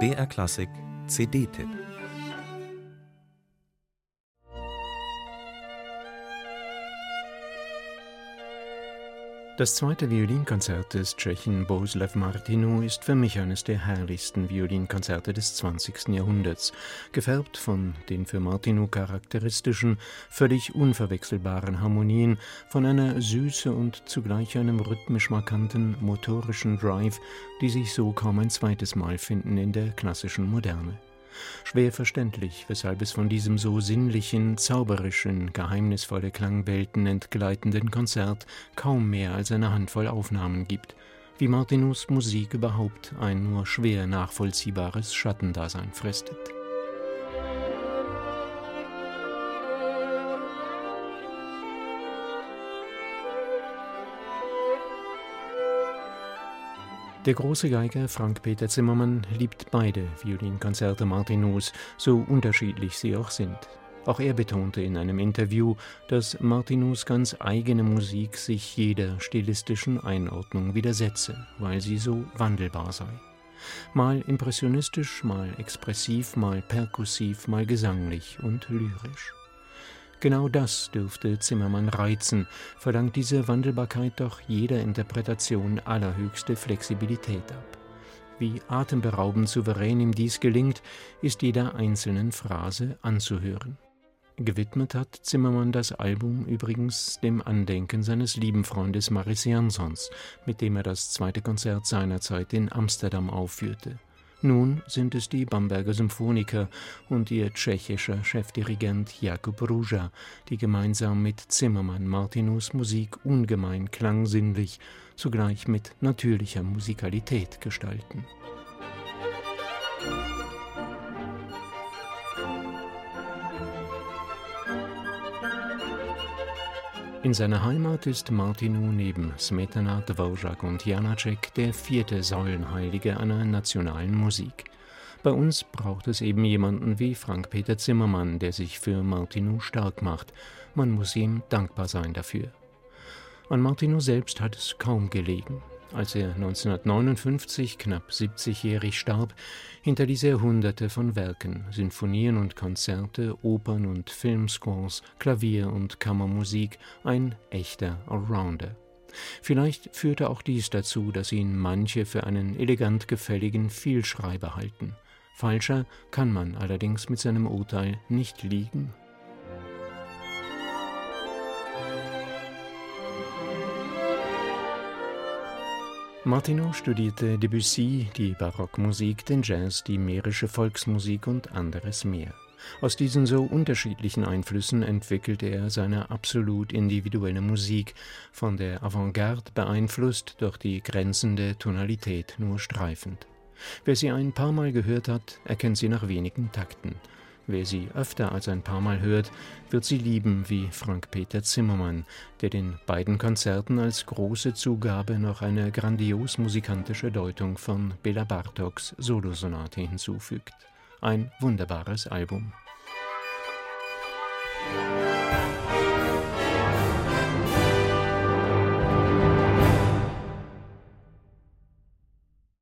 BR Klassik CD-Tipp Das zweite Violinkonzert des Tschechen Bohuslav Martinu ist für mich eines der herrlichsten Violinkonzerte des 20. Jahrhunderts, gefärbt von den für Martinu charakteristischen, völlig unverwechselbaren Harmonien, von einer Süße und zugleich einem rhythmisch markanten motorischen Drive, die sich so kaum ein zweites Mal finden in der klassischen Moderne. Schwer verständlich, weshalb es von diesem so sinnlichen, zauberischen, geheimnisvolle Klangwelten entgleitenden Konzert kaum mehr als eine Handvoll Aufnahmen gibt, wie Martinus Musik überhaupt ein nur schwer nachvollziehbares Schattendasein fristet. Der große Geiger Frank-Peter Zimmermann liebt beide Violinkonzerte Martinus, so unterschiedlich sie auch sind. Auch er betonte in einem Interview, dass Martinus ganz eigene Musik sich jeder stilistischen Einordnung widersetze, weil sie so wandelbar sei. Mal impressionistisch, mal expressiv, mal perkussiv, mal gesanglich und lyrisch. Genau das dürfte Zimmermann reizen, verlangt diese Wandelbarkeit doch jeder Interpretation allerhöchste Flexibilität ab. Wie atemberaubend souverän ihm dies gelingt, ist jeder einzelnen Phrase anzuhören. Gewidmet hat Zimmermann das Album übrigens dem Andenken seines lieben Freundes Maris Jansons, mit dem er das zweite Konzert seinerzeit in Amsterdam aufführte. Nun sind es die Bamberger Symphoniker und ihr tschechischer Chefdirigent Jakub Ruja, die gemeinsam mit Zimmermann Martinus Musik ungemein klangsinnlich, zugleich mit natürlicher Musikalität gestalten. In seiner Heimat ist Martinu neben Smetana, Dvorak und Janacek der vierte Säulenheilige einer nationalen Musik. Bei uns braucht es eben jemanden wie Frank-Peter Zimmermann, der sich für Martinu stark macht. Man muss ihm dankbar sein dafür. An Martinu selbst hat es kaum gelegen. Als er 1959 knapp 70-jährig starb, hinterließ er Hunderte von Werken, Sinfonien und Konzerte, Opern und Filmscores, Klavier- und Kammermusik, ein echter Allrounder. Vielleicht führte auch dies dazu, dass ihn manche für einen elegant gefälligen Vielschreiber halten. Falscher kann man allerdings mit seinem Urteil nicht liegen. Martineau studierte Debussy, die Barockmusik, den Jazz, die mährische Volksmusik und anderes mehr. Aus diesen so unterschiedlichen Einflüssen entwickelte er seine absolut individuelle Musik, von der Avantgarde beeinflusst, doch die grenzende Tonalität nur streifend. Wer sie ein paar Mal gehört hat, erkennt sie nach wenigen Takten. Wer sie öfter als ein paar Mal hört, wird sie lieben wie Frank-Peter Zimmermann, der den beiden Konzerten als große Zugabe noch eine grandios musikantische Deutung von Bela Bartoks Solosonate hinzufügt. Ein wunderbares Album.